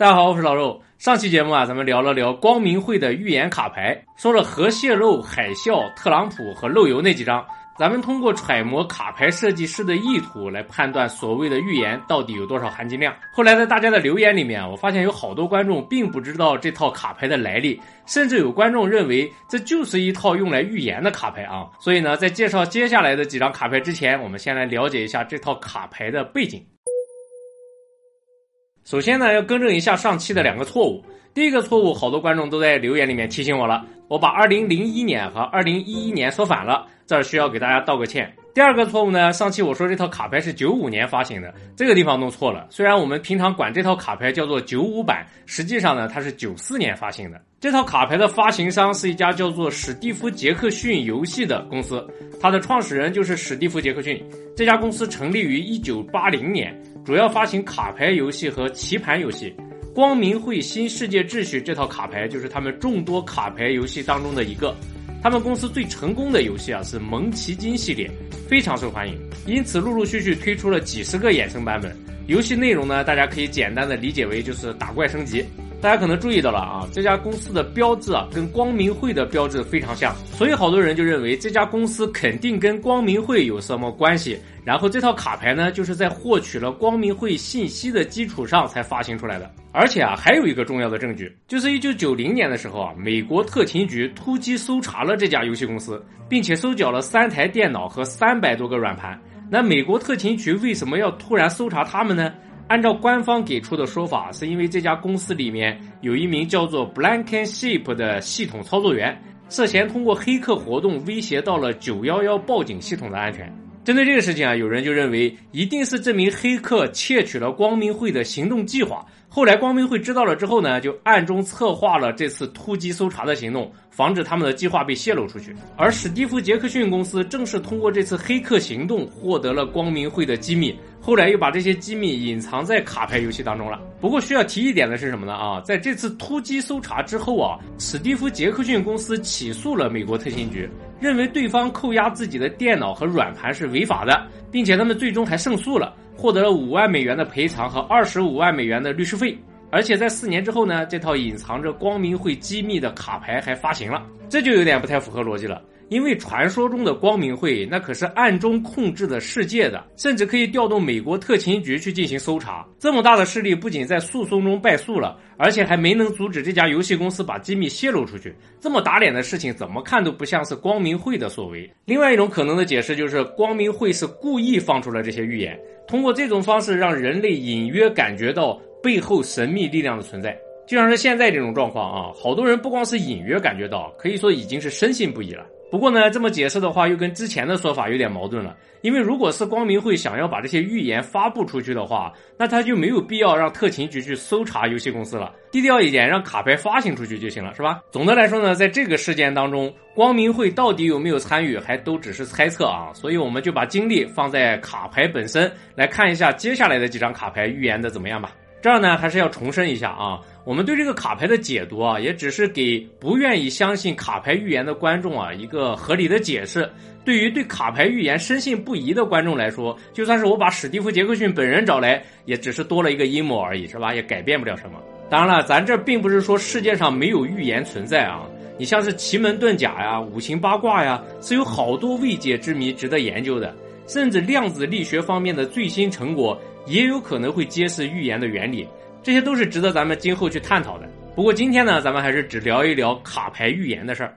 大家好，我是老肉。上期节目啊，咱们聊了聊光明会的预言卡牌，说了核泄漏、海啸、特朗普和漏油那几张。咱们通过揣摩卡牌设计师的意图来判断所谓的预言到底有多少含金量。后来在大家的留言里面，我发现有好多观众并不知道这套卡牌的来历，甚至有观众认为这就是一套用来预言的卡牌啊。所以呢，在介绍接下来的几张卡牌之前，我们先来了解一下这套卡牌的背景。首先呢，要更正一下上期的两个错误。第一个错误，好多观众都在留言里面提醒我了，我把二零零一年和二零一一年说反了，这儿需要给大家道个歉。第二个错误呢，上期我说这套卡牌是九五年发行的，这个地方弄错了。虽然我们平常管这套卡牌叫做九五版，实际上呢，它是九四年发行的。这套卡牌的发行商是一家叫做史蒂夫·杰克逊游戏的公司，它的创始人就是史蒂夫·杰克逊。这家公司成立于一九八零年，主要发行卡牌游戏和棋盘游戏。光明会新世界秩序这套卡牌就是他们众多卡牌游戏当中的一个。他们公司最成功的游戏啊是蒙奇金系列，非常受欢迎，因此陆陆续续推出了几十个衍生版本。游戏内容呢，大家可以简单的理解为就是打怪升级。大家可能注意到了啊，这家公司的标志啊跟光明会的标志非常像，所以好多人就认为这家公司肯定跟光明会有什么关系。然后这套卡牌呢，就是在获取了光明会信息的基础上才发行出来的。而且啊，还有一个重要的证据，就是一九九零年的时候啊，美国特勤局突击搜查了这家游戏公司，并且收缴了三台电脑和三百多个软盘。那美国特勤局为什么要突然搜查他们呢？按照官方给出的说法，是因为这家公司里面有一名叫做 Blankenship 的系统操作员，涉嫌通过黑客活动威胁到了九幺幺报警系统的安全。针对这个事情啊，有人就认为一定是这名黑客窃取了光明会的行动计划。后来光明会知道了之后呢，就暗中策划了这次突击搜查的行动，防止他们的计划被泄露出去。而史蒂夫·杰克逊公司正是通过这次黑客行动获得了光明会的机密，后来又把这些机密隐藏在卡牌游戏当中了。不过需要提一点的是什么呢？啊，在这次突击搜查之后啊，史蒂夫·杰克逊公司起诉了美国特勤局，认为对方扣押自己的电脑和软盘是违法的，并且他们最终还胜诉了。获得了五万美元的赔偿和二十五万美元的律师费，而且在四年之后呢，这套隐藏着光明会机密的卡牌还发行了，这就有点不太符合逻辑了。因为传说中的光明会那可是暗中控制的世界的，甚至可以调动美国特勤局去进行搜查。这么大的势力不仅在诉讼中败诉了，而且还没能阻止这家游戏公司把机密泄露出去。这么打脸的事情，怎么看都不像是光明会的所为。另外一种可能的解释就是，光明会是故意放出了这些预言，通过这种方式让人类隐约感觉到背后神秘力量的存在。就像是现在这种状况啊，好多人不光是隐约感觉到，可以说已经是深信不疑了。不过呢，这么解释的话，又跟之前的说法有点矛盾了。因为如果是光明会想要把这些预言发布出去的话，那他就没有必要让特勤局去搜查游戏公司了，低调一点，让卡牌发行出去就行了，是吧？总的来说呢，在这个事件当中，光明会到底有没有参与，还都只是猜测啊。所以我们就把精力放在卡牌本身，来看一下接下来的几张卡牌预言的怎么样吧。这儿呢，还是要重申一下啊，我们对这个卡牌的解读啊，也只是给不愿意相信卡牌预言的观众啊一个合理的解释。对于对卡牌预言深信不疑的观众来说，就算是我把史蒂夫·杰克逊本人找来，也只是多了一个阴谋而已，是吧？也改变不了什么。当然了，咱这并不是说世界上没有预言存在啊。你像是奇门遁甲呀、五行八卦呀，是有好多未解之谜值得研究的。甚至量子力学方面的最新成果也有可能会揭示预言的原理，这些都是值得咱们今后去探讨的。不过今天呢，咱们还是只聊一聊卡牌预言的事儿。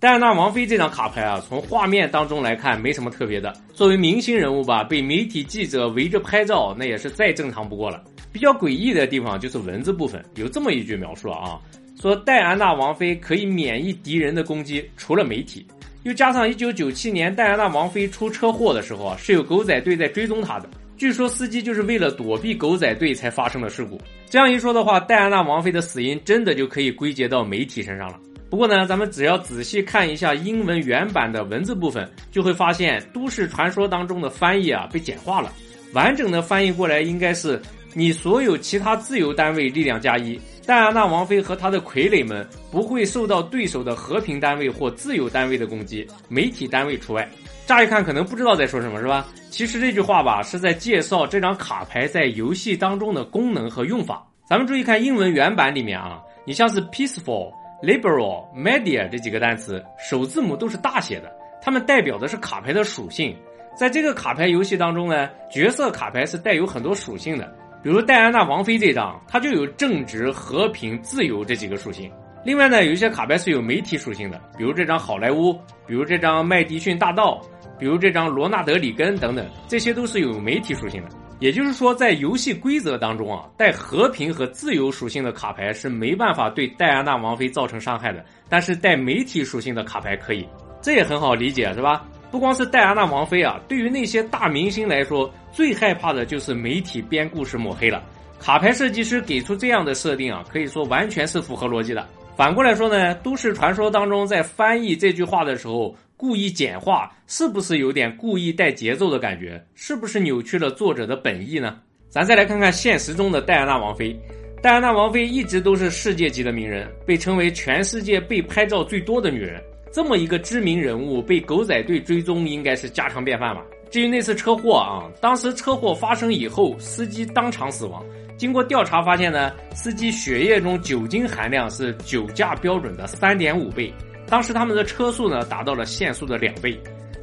戴安娜王妃这张卡牌啊，从画面当中来看没什么特别的。作为明星人物吧，被媒体记者围着拍照，那也是再正常不过了。比较诡异的地方就是文字部分，有这么一句描述啊，说戴安娜王妃可以免疫敌人的攻击，除了媒体。又加上一九九七年戴安娜王妃出车祸的时候啊，是有狗仔队在追踪她的。据说司机就是为了躲避狗仔队才发生了事故。这样一说的话，戴安娜王妃的死因真的就可以归结到媒体身上了。不过呢，咱们只要仔细看一下英文原版的文字部分，就会发现都市传说当中的翻译啊被简化了。完整的翻译过来应该是：你所有其他自由单位力量加一。戴安娜王妃和她的傀儡们不会受到对手的和平单位或自由单位的攻击，媒体单位除外。乍一看可能不知道在说什么，是吧？其实这句话吧是在介绍这张卡牌在游戏当中的功能和用法。咱们注意看英文原版里面啊，你像是 peaceful、liberal、media 这几个单词，首字母都是大写的，它们代表的是卡牌的属性。在这个卡牌游戏当中呢，角色卡牌是带有很多属性的，比如戴安娜王妃这张，它就有正直、和平、自由这几个属性。另外呢，有一些卡牌是有媒体属性的，比如这张好莱坞，比如这张麦迪逊大道，比如这张罗纳德里根等等，这些都是有媒体属性的。也就是说，在游戏规则当中啊，带和平和自由属性的卡牌是没办法对戴安娜王妃造成伤害的，但是带媒体属性的卡牌可以，这也很好理解，是吧？不光是戴安娜王妃啊，对于那些大明星来说，最害怕的就是媒体编故事抹黑了。卡牌设计师给出这样的设定啊，可以说完全是符合逻辑的。反过来说呢，都市传说当中在翻译这句话的时候故意简化，是不是有点故意带节奏的感觉？是不是扭曲了作者的本意呢？咱再来看看现实中的戴安娜王妃。戴安娜王妃一直都是世界级的名人，被称为全世界被拍照最多的女人。这么一个知名人物被狗仔队追踪，应该是家常便饭吧？至于那次车祸啊，当时车祸发生以后，司机当场死亡。经过调查发现呢，司机血液中酒精含量是酒驾标准的三点五倍。当时他们的车速呢达到了限速的两倍。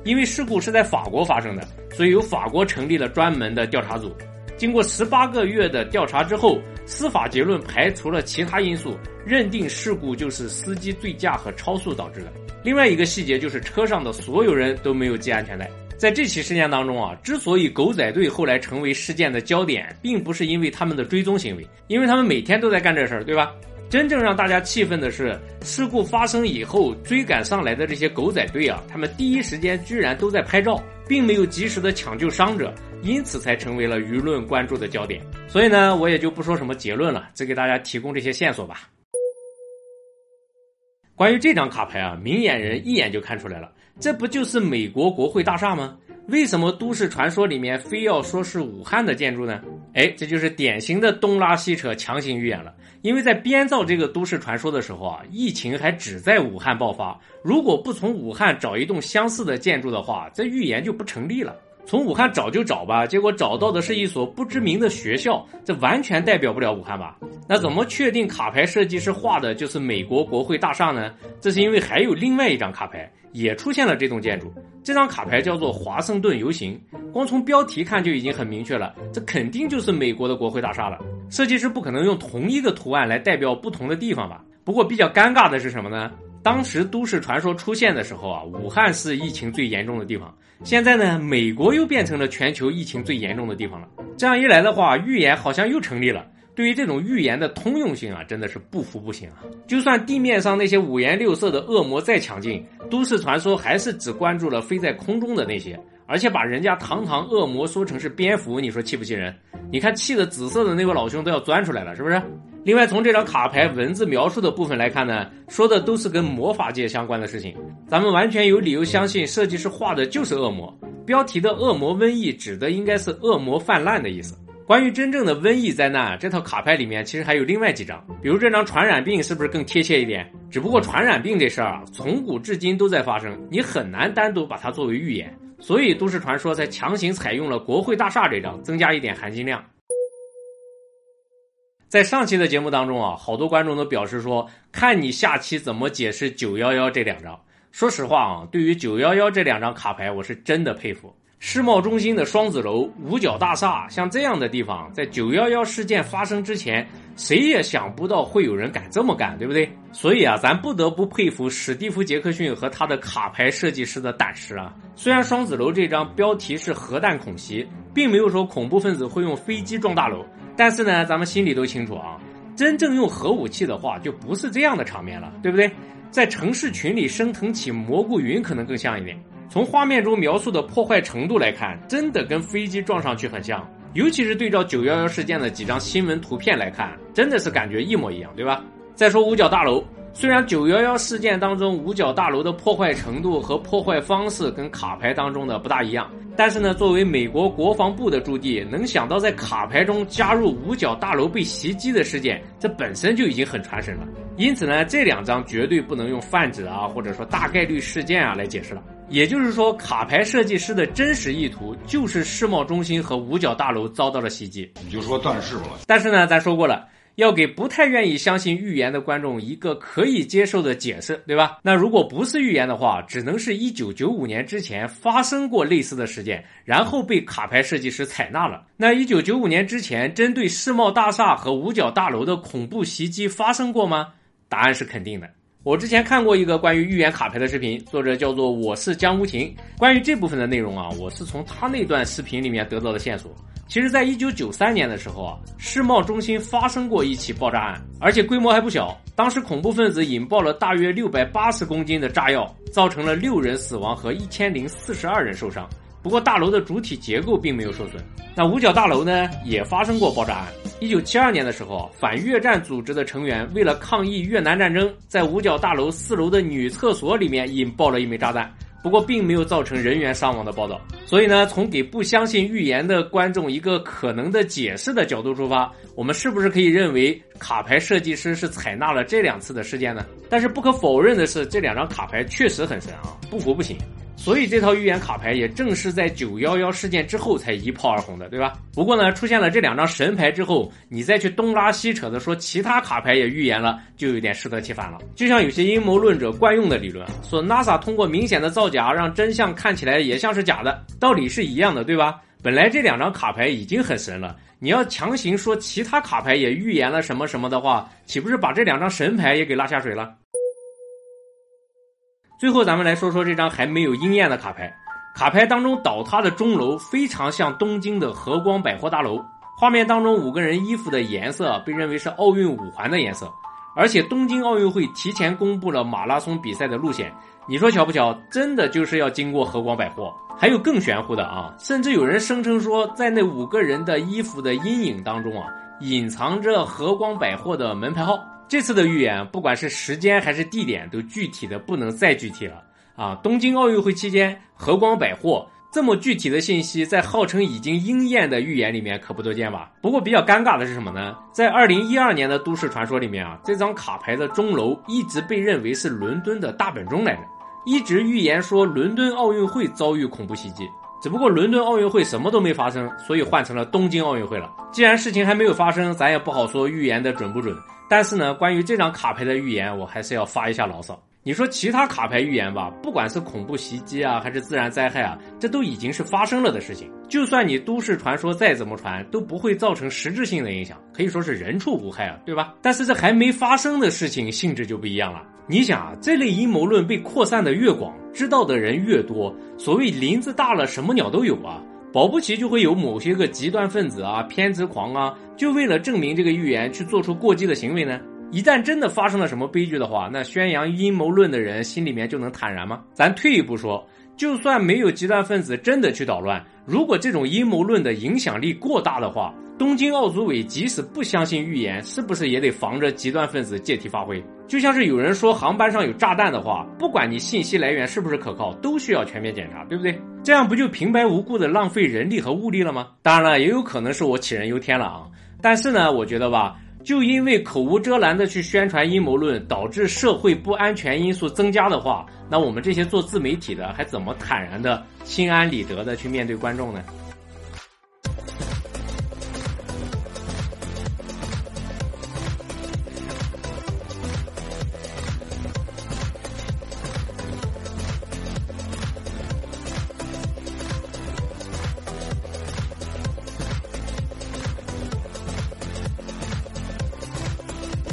因为事故是在法国发生的，所以由法国成立了专门的调查组。经过十八个月的调查之后，司法结论排除了其他因素，认定事故就是司机醉驾和超速导致的。另外一个细节就是车上的所有人都没有系安全带。在这起事件当中啊，之所以狗仔队后来成为事件的焦点，并不是因为他们的追踪行为，因为他们每天都在干这事儿，对吧？真正让大家气愤的是，事故发生以后追赶上来的这些狗仔队啊，他们第一时间居然都在拍照，并没有及时的抢救伤者，因此才成为了舆论关注的焦点。所以呢，我也就不说什么结论了，只给大家提供这些线索吧。关于这张卡牌啊，明眼人一眼就看出来了。这不就是美国国会大厦吗？为什么都市传说里面非要说是武汉的建筑呢？哎，这就是典型的东拉西扯、强行预言了。因为在编造这个都市传说的时候啊，疫情还只在武汉爆发。如果不从武汉找一栋相似的建筑的话，这预言就不成立了。从武汉找就找吧，结果找到的是一所不知名的学校，这完全代表不了武汉吧？那怎么确定卡牌设计师画的就是美国国会大厦呢？这是因为还有另外一张卡牌也出现了这栋建筑，这张卡牌叫做华盛顿游行，光从标题看就已经很明确了，这肯定就是美国的国会大厦了。设计师不可能用同一个图案来代表不同的地方吧？不过比较尴尬的是什么呢？当时都市传说出现的时候啊，武汉是疫情最严重的地方。现在呢，美国又变成了全球疫情最严重的地方了。这样一来的话，预言好像又成立了。对于这种预言的通用性啊，真的是不服不行啊！就算地面上那些五颜六色的恶魔再强劲，都市传说还是只关注了飞在空中的那些，而且把人家堂堂恶魔说成是蝙蝠，你说气不气人？你看气的紫色的那位老兄都要钻出来了，是不是？另外，从这张卡牌文字描述的部分来看呢，说的都是跟魔法界相关的事情。咱们完全有理由相信，设计师画的就是恶魔。标题的“恶魔瘟疫”指的应该是恶魔泛滥的意思。关于真正的瘟疫灾难，这套卡牌里面其实还有另外几张，比如这张传染病是不是更贴切一点？只不过传染病这事儿啊，从古至今都在发生，你很难单独把它作为预言，所以都市传说才强行采用了国会大厦这张，增加一点含金量。在上期的节目当中啊，好多观众都表示说，看你下期怎么解释九幺幺这两张。说实话啊，对于九幺幺这两张卡牌，我是真的佩服。世贸中心的双子楼、五角大厦，像这样的地方，在九幺幺事件发生之前，谁也想不到会有人敢这么干，对不对？所以啊，咱不得不佩服史蒂夫·杰克逊和他的卡牌设计师的胆识啊。虽然双子楼这张标题是核弹恐袭，并没有说恐怖分子会用飞机撞大楼。但是呢，咱们心里都清楚啊，真正用核武器的话，就不是这样的场面了，对不对？在城市群里升腾起蘑菇云，可能更像一点。从画面中描述的破坏程度来看，真的跟飞机撞上去很像，尤其是对照九幺幺事件的几张新闻图片来看，真的是感觉一模一样，对吧？再说五角大楼。虽然九幺幺事件当中五角大楼的破坏程度和破坏方式跟卡牌当中的不大一样，但是呢，作为美国国防部的驻地，能想到在卡牌中加入五角大楼被袭击的事件，这本身就已经很传神了。因此呢，这两张绝对不能用泛指啊，或者说大概率事件啊来解释了。也就是说，卡牌设计师的真实意图就是世贸中心和五角大楼遭到了袭击。你就说断事吧。但是呢，咱说过了。要给不太愿意相信预言的观众一个可以接受的解释，对吧？那如果不是预言的话，只能是一九九五年之前发生过类似的事件，然后被卡牌设计师采纳了。那一九九五年之前针对世贸大厦和五角大楼的恐怖袭击发生过吗？答案是肯定的。我之前看过一个关于预言卡牌的视频，作者叫做我是江无情。关于这部分的内容啊，我是从他那段视频里面得到的线索。其实，在一九九三年的时候啊，世贸中心发生过一起爆炸案，而且规模还不小。当时恐怖分子引爆了大约六百八十公斤的炸药，造成了六人死亡和一千零四十二人受伤。不过，大楼的主体结构并没有受损。那五角大楼呢，也发生过爆炸案。一九七二年的时候，反越战组织的成员为了抗议越南战争，在五角大楼四楼的女厕所里面引爆了一枚炸弹。不过并没有造成人员伤亡的报道，所以呢，从给不相信预言的观众一个可能的解释的角度出发，我们是不是可以认为卡牌设计师是采纳了这两次的事件呢？但是不可否认的是，这两张卡牌确实很神啊，不服不行。所以这套预言卡牌也正是在九幺幺事件之后才一炮而红的，对吧？不过呢，出现了这两张神牌之后，你再去东拉西扯的说其他卡牌也预言了，就有点适得其反了。就像有些阴谋论者惯用的理论，说 NASA 通过明显的造假让真相看起来也像是假的，道理是一样的，对吧？本来这两张卡牌已经很神了，你要强行说其他卡牌也预言了什么什么的话，岂不是把这两张神牌也给拉下水了？最后，咱们来说说这张还没有应验的卡牌。卡牌当中倒塌的钟楼非常像东京的和光百货大楼。画面当中五个人衣服的颜色被认为是奥运五环的颜色，而且东京奥运会提前公布了马拉松比赛的路线。你说巧不巧？真的就是要经过和光百货。还有更玄乎的啊，甚至有人声称说，在那五个人的衣服的阴影当中啊，隐藏着和光百货的门牌号。这次的预言，不管是时间还是地点，都具体的不能再具体了啊！东京奥运会期间，和光百货这么具体的信息，在号称已经应验的预言里面可不多见吧？不过比较尴尬的是什么呢？在二零一二年的都市传说里面啊，这张卡牌的钟楼一直被认为是伦敦的大本钟来着，一直预言说伦敦奥运会遭遇恐怖袭击。只不过伦敦奥运会什么都没发生，所以换成了东京奥运会了。既然事情还没有发生，咱也不好说预言的准不准。但是呢，关于这张卡牌的预言，我还是要发一下牢骚。你说其他卡牌预言吧，不管是恐怖袭击啊，还是自然灾害啊，这都已经是发生了的事情。就算你都市传说再怎么传，都不会造成实质性的影响，可以说是人畜无害啊，对吧？但是这还没发生的事情，性质就不一样了。你想啊，这类阴谋论被扩散的越广，知道的人越多，所谓林子大了，什么鸟都有啊。保不齐就会有某些个极端分子啊、偏执狂啊，就为了证明这个预言去做出过激的行为呢。一旦真的发生了什么悲剧的话，那宣扬阴谋论的人心里面就能坦然吗？咱退一步说，就算没有极端分子真的去捣乱，如果这种阴谋论的影响力过大的话，东京奥组委即使不相信预言，是不是也得防着极端分子借题发挥？就像是有人说航班上有炸弹的话，不管你信息来源是不是可靠，都需要全面检查，对不对？这样不就平白无故的浪费人力和物力了吗？当然了，也有可能是我杞人忧天了啊。但是呢，我觉得吧，就因为口无遮拦的去宣传阴谋论，导致社会不安全因素增加的话，那我们这些做自媒体的还怎么坦然的、心安理得的去面对观众呢？